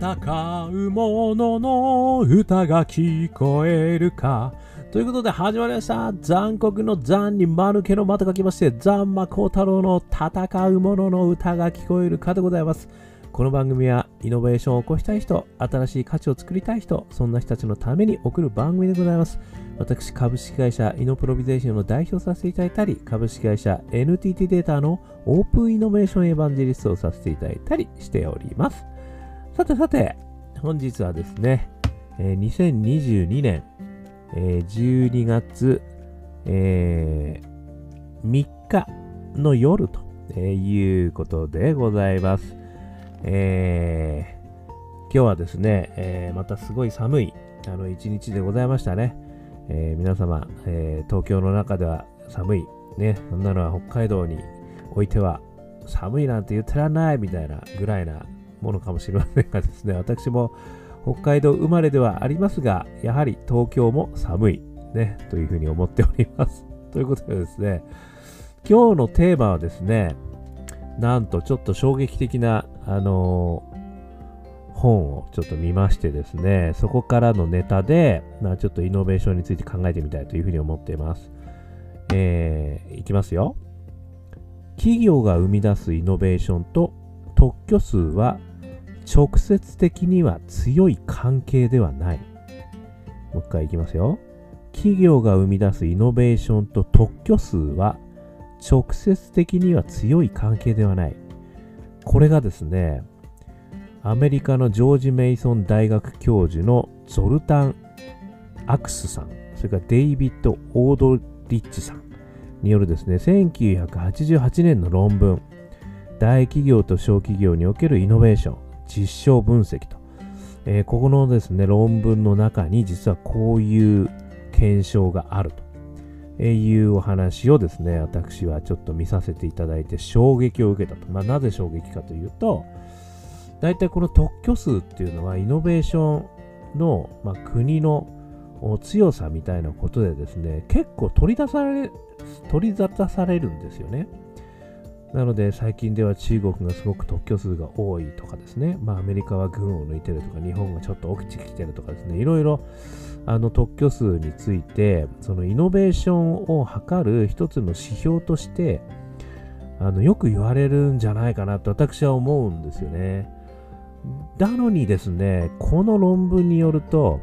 戦う者のの歌が聞こえるか。ということで始まりました。残酷の残に間抜けの間と書きまして、残魔高太郎の戦う者の歌が聞こえるかでございます。この番組はイノベーションを起こしたい人、新しい価値を作りたい人、そんな人たちのために送る番組でございます。私、株式会社イノプロビゼーションの代表させていただいたり、株式会社 NTT データのオープンイノベーションエヴァンジェリストをさせていただいたりしております。さてさて、本日はですね、えー、2022年、えー、12月、えー、3日の夜ということでございます。え、今日はですね、え、またすごい寒いあの一日でございましたね。え、皆様、え東京の中では寒い、ね、そんなのは北海道においては寒いなんて言ってらんないみたいなぐらいなものかもしれませんがですね、私も北海道生まれではありますが、やはり東京も寒い、ね、というふうに思っております。ということでですね、今日のテーマはですね、なんとちょっと衝撃的な、あのー、本をちょっと見ましてですね、そこからのネタで、まあ、ちょっとイノベーションについて考えてみたいというふうに思っています。えー、いきますよ。企業が生み出すイノベーションと特許数は直接的には強い関係ではない。もう一回いきますよ。企業が生み出すイノベーションと特許数は直接的には強い関係ではない。これがですね、アメリカのジョージ・メイソン大学教授のゾルタン・アクスさん、それからデイビッド・オードリッチさんによるですね、1988年の論文、大企業と小企業におけるイノベーション、実証分析と、えー、ここのですね、論文の中に実はこういう検証があるというお話をですね、私はちょっと見させていただいて衝撃を受けたと。まあ、なぜ衝撃かというと、大体この特許数っていうのはイノベーションの、まあ、国の強さみたいなことでですね、結構取り出され、取り沙汰されるんですよね。なので最近では中国がすごく特許数が多いとかですね、まあ、アメリカは軍を抜いてるとか日本がちょっと起きてきてるとかですね。いろいろあの特許数についてそのイノベーションを図る一つの指標としてあのよく言われるんじゃないかなと私は思うんですよね。なのにですねこの論文によると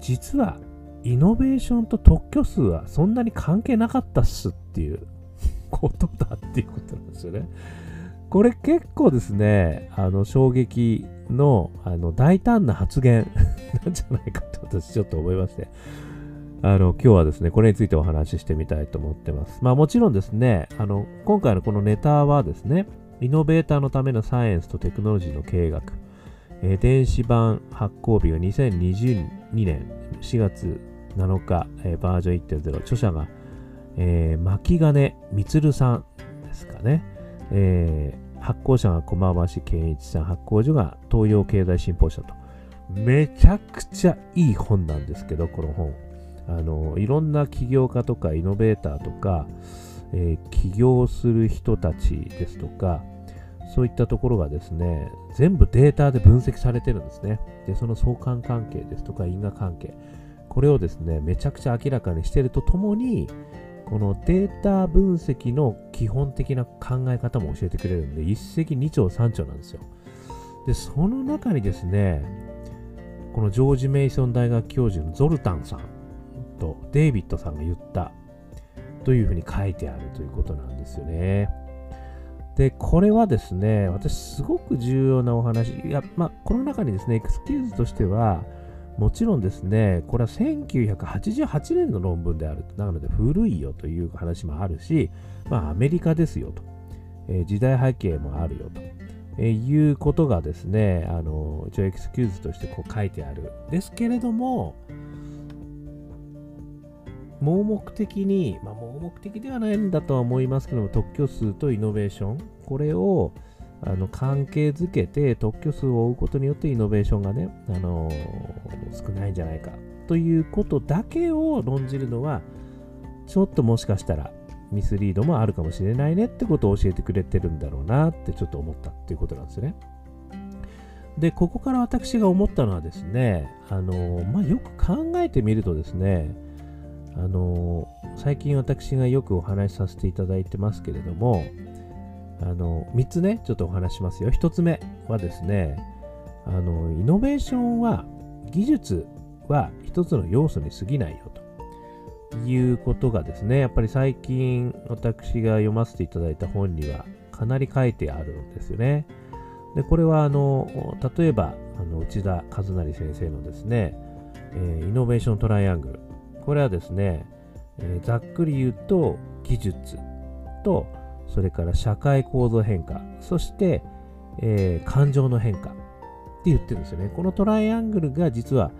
実はイノベーションと特許数はそんなに関係なかったっすっていう。ことだっていうことなんですよね。これ結構ですね、あの衝撃のあの大胆な発言 なんじゃないかと私ちょっと思いまして、あの今日はですね、これについてお話ししてみたいと思ってます。まあもちろんですね、あの今回のこのネタはですね、イノベーターのためのサイエンスとテクノロジーの経営学、えー、電子版発行日が2022年4月7日、えー、バージョン1.0、著者がえー、巻金充さんですかね。えー、発行者が駒橋健一さん、発行所が東洋経済新報社と。めちゃくちゃいい本なんですけど、この本。あの、いろんな起業家とかイノベーターとか、えー、起業する人たちですとか、そういったところがですね、全部データで分析されてるんですね。で、その相関関係ですとか因果関係、これをですね、めちゃくちゃ明らかにしているとともに、このデータ分析の基本的な考え方も教えてくれるんで、一石二鳥三鳥なんですよ。で、その中にですね、このジョージ・メイソン大学教授のゾルタンさんとデイビッドさんが言ったというふうに書いてあるということなんですよね。で、これはですね、私すごく重要なお話、いや、まあ、この中にですね、エクスキューズとしては、もちろんですね、これは1988年の論文である。なので古いよという話もあるし、まあアメリカですよと。えー、時代背景もあるよと。えー、いうことがですね、あの、一応エクスキューズとしてこう書いてある。ですけれども、盲目的に、まあ盲目的ではないんだとは思いますけども、特許数とイノベーション、これを、あの関係づけて特許数を追うことによってイノベーションがね、あのー、少ないんじゃないかということだけを論じるのはちょっともしかしたらミスリードもあるかもしれないねってことを教えてくれてるんだろうなってちょっと思ったっていうことなんですね。で、ここから私が思ったのはですね、あのまあ、よく考えてみるとですね、あの最近私がよくお話しさせていただいてますけれども、あの3つね、ちょっとお話しますよ。1つ目はですね、あのイノベーションは、技術は1つの要素に過ぎないよということがですね、やっぱり最近私が読ませていただいた本にはかなり書いてあるんですよね。で、これはあの、例えば、あの内田和成先生のですね、えー、イノベーショントライアングル。これはですね、えー、ざっくり言うと、技術と、それから社会構造変化、そして、えー、感情の変化って言ってるんですよね。このトライアングルが実は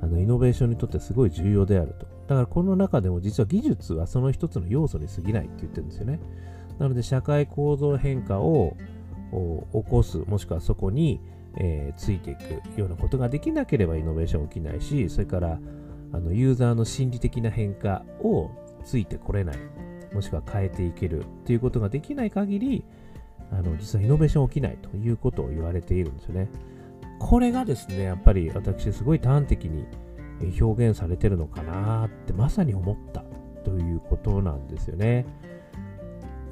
あのイノベーションにとってすごい重要であると。だからこの中でも実は技術はその一つの要素に過ぎないって言ってるんですよね。なので社会構造変化を起こす、もしくはそこに、えー、ついていくようなことができなければイノベーション起きないし、それからあのユーザーの心理的な変化をついてこれない、もしくは変えていけるということができない限り、あの実はイノベーション起きないということを言われているんですよね。これがですね、やっぱり私すごい端的に表現されてるのかなってまさに思ったということなんですよね。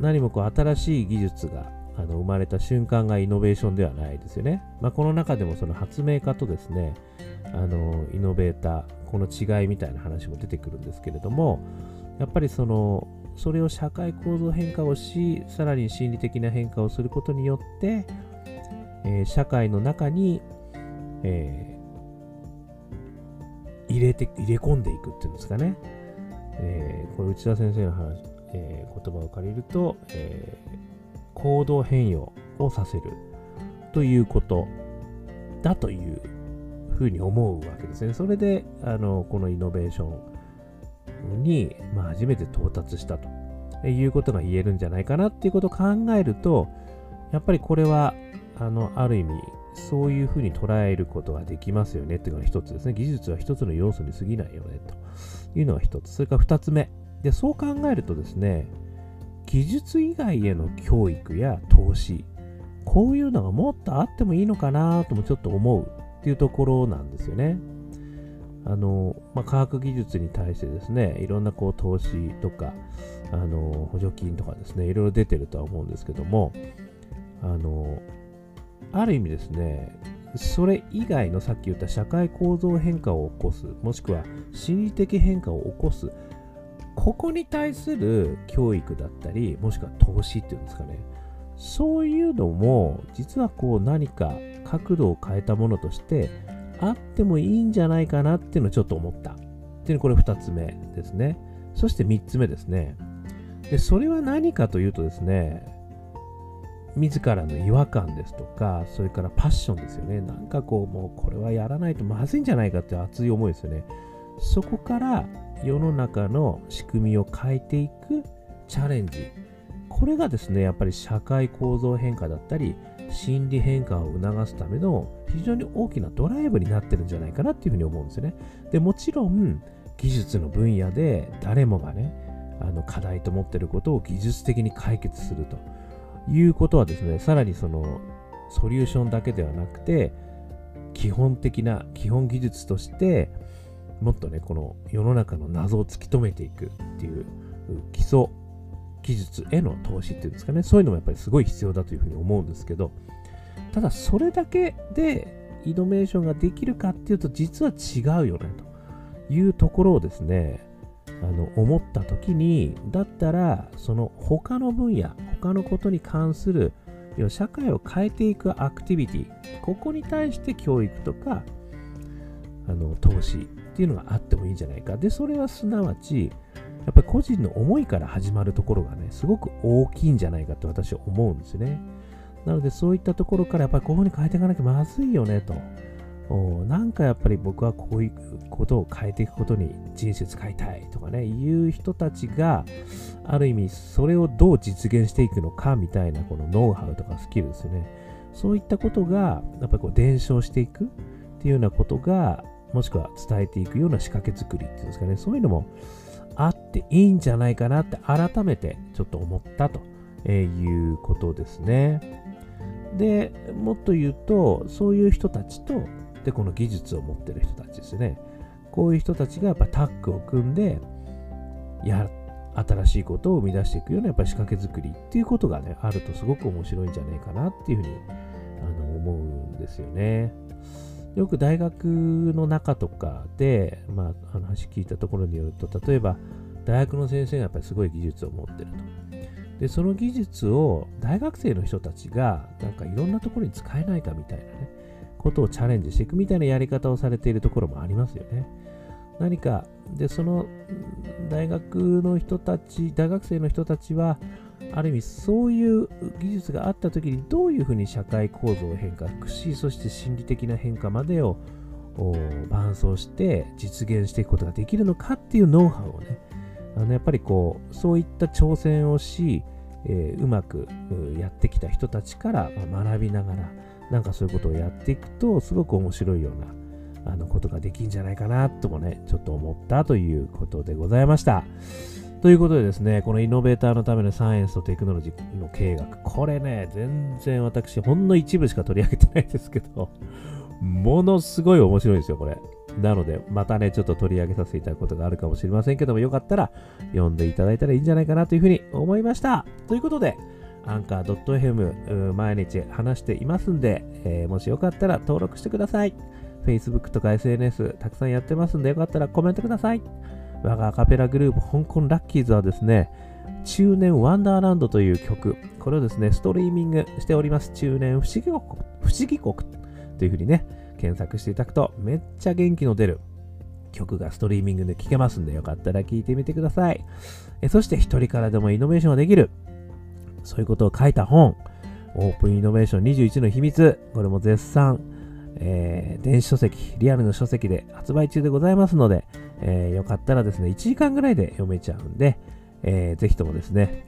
何もこう新しい技術があの生まれた瞬間がイノベーションではないですよね。まあ、この中でもその発明家とですね、あのイノベーター、この違いみたいな話も出てくるんですけれども、やっぱりその、それを社会構造変化をし、さらに心理的な変化をすることによって、えー、社会の中に、えー、入れて、入れ込んでいくっていうんですかね。えー、これ内田先生の話、え言葉を借りると、え行動変容をさせるということだというふうに思うわけですね。それで、あの、このイノベーションに、まあ、初めて到達したということが言えるんじゃないかなっていうことを考えると、やっぱりこれは、あの、ある意味、そういうふうに捉えることができますよねっていうのが一つですね。技術は一つの要素に過ぎないよねというのが一つ。それから二つ目。で、そう考えるとですね、技術以外への教育や投資、こういうのがもっとあってもいいのかなともちょっと思うっていうところなんですよね。あの、まあ、科学技術に対してですね、いろんなこう投資とか、あの、補助金とかですね、いろいろ出てるとは思うんですけども、あの、ある意味ですね、それ以外のさっき言った社会構造変化を起こす、もしくは心理的変化を起こす、ここに対する教育だったり、もしくは投資っていうんですかね。そういうのも、実はこう何か角度を変えたものとしてあってもいいんじゃないかなっていうのをちょっと思った。っていうのこれ2つ目ですね。そして3つ目ですね。で、それは何かというとですね、自らの違和感ですとか、それからパッションですよね。なんかこう、もうこれはやらないとまずいんじゃないかっていう熱い思いですよね。そこから世の中の仕組みを変えていくチャレンジ。これがですね、やっぱり社会構造変化だったり、心理変化を促すための非常に大きなドライブになってるんじゃないかなっていうふうに思うんですよね。で、もちろん技術の分野で誰もがね、あの課題と思ってることを技術的に解決するということはですね、さらにそのソリューションだけではなくて、基本的な基本技術としてもっとね、この世の中の謎を突き止めていくっていう基礎技術への投資っていうんですかね、そういうのもやっぱりすごい必要だというふうに思うんですけど、ただそれだけでイノベーションができるかっていうと実は違うよねというところをですね、あの思った時に、だったらその他の分野、他のことに関する社会を変えていくアクティビティ、ここに対して教育とかあの投資っていうのがあってもいいんじゃないか。で、それはすなわち、やっぱり個人の思いから始まるところがね、すごく大きいんじゃないかと私は思うんですよね。なのでそういったところからやっぱりこういうふうに変えていかなきゃまずいよねと。なんかやっぱり僕はこういうことを変えていくことに人生使いたいとかね、いう人たちが、ある意味それをどう実現していくのかみたいなこのノウハウとかスキルですよね。そういったことが、やっぱりこう伝承していくっていうようなことが、もしくは伝えていくような仕掛け作りっていうんですかね、そういうのもあっていいんじゃないかなって改めてちょっと思ったということですね。で、もっと言うと、そういう人たちと、で、この技術を持ってる人たちですね。こういう人たちがやっぱタッグを組んで、や、新しいことを生み出していくようなやっぱり仕掛け作りっていうことがね、あるとすごく面白いんじゃないかなっていうふうにあの思うんですよね。よく大学の中とかで、まあ、話聞いたところによると、例えば大学の先生がやっぱりすごい技術を持ってると。で、その技術を大学生の人たちがなんかいろんなところに使えないかみたいなね、ことをチャレンジしていくみたいなやり方をされているところもありますよね。何か、で、その大学の人たち、大学生の人たちは、ある意味そういう技術があった時にどういうふうに社会構造を変革し、そして心理的な変化までを伴走して実現していくことができるのかっていうノウハウをね、あのやっぱりこう、そういった挑戦をし、えー、うまくやってきた人たちから学びながら、なんかそういうことをやっていくと、すごく面白いようなあのことができるんじゃないかなともね、ちょっと思ったということでございました。ということでですね、このイノベーターのためのサイエンスとテクノロジーの経営学、これね、全然私、ほんの一部しか取り上げてないですけど、ものすごい面白いですよ、これ。なので、またね、ちょっと取り上げさせていただくことがあるかもしれませんけども、よかったら読んでいただいたらいいんじゃないかなというふうに思いました。ということで、アンカー .fm 毎日話していますんで、えー、もしよかったら登録してください。Facebook とか SNS たくさんやってますんで、よかったらコメントください。我がアカペラグループ香港ラッキーズはですね、中年ワンダーランドという曲、これをですね、ストリーミングしております。中年不思議国不思議国というふうにね、検索していただくとめっちゃ元気の出る曲がストリーミングで聴けますんで、よかったら聴いてみてください。えそして一人からでもイノベーションができる。そういうことを書いた本、オープンイノベーション21の秘密。これも絶賛、えー、電子書籍、リアルの書籍で発売中でございますので、えー、よかったらですね、1時間ぐらいで読めちゃうんで、えー、ぜひともですね、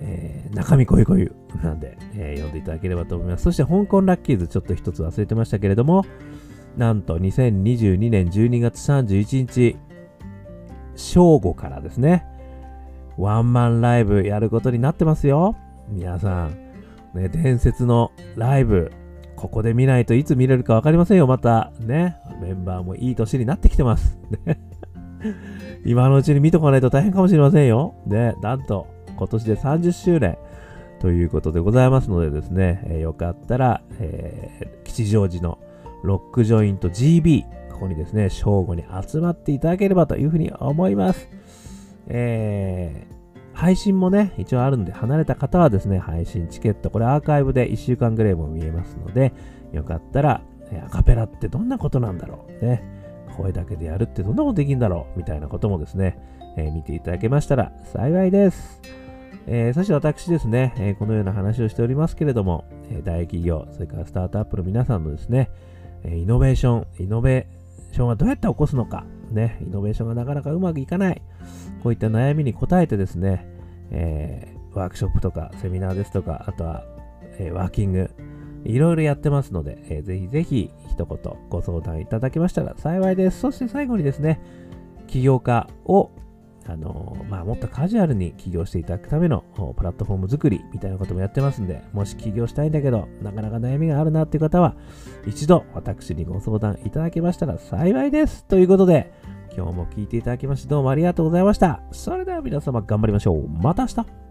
えー、中身こゆこゆなんで、えー、読んでいただければと思います。そして香港ラッキーズちょっと一つ忘れてましたけれども、なんと2022年12月31日、正午からですね、ワンマンライブやることになってますよ。皆さん、ね、伝説のライブ、ここで見ないといつ見れるか分かりませんよ、また。ね。メンバーもいい年になってきてます。今のうちに見とかないと大変かもしれませんよ。ね。なんと、今年で30周年ということでございますのでですね、えー、よかったら、えー、吉祥寺のロックジョイント GB、ここにですね、正午に集まっていただければというふうに思います。えー、配信もね、一応あるんで、離れた方はですね、配信チケット、これアーカイブで1週間ぐらいも見えますので、よかったら、アカペラってどんなことなんだろうね。声だけでやるってどんなことできるんだろうみたいなこともですね、え、見ていただけましたら幸いです。えー、そして私ですね、えー、このような話をしておりますけれども、え大企業、それからスタートアップの皆さんのですね、えイノベーション、イノベーションはどうやって起こすのか、ね、イノベーションがなかなかうまくいかない。こういった悩みに応えてですね、え、ワークショップとかセミナーですとか、あとは、え、ワーキング、いろいろやってますので、えー、ぜひぜひ一言ご相談いただけましたら幸いです。そして最後にですね、起業家をあのまあ、もっとカジュアルに起業していただくためのプラットフォーム作りみたいなこともやってますんで、もし起業したいんだけど、なかなか悩みがあるなっていう方は、一度私にご相談いただけましたら幸いです。ということで、今日も聞いていただきましてどうもありがとうございました。それでは皆様頑張りましょう。また明日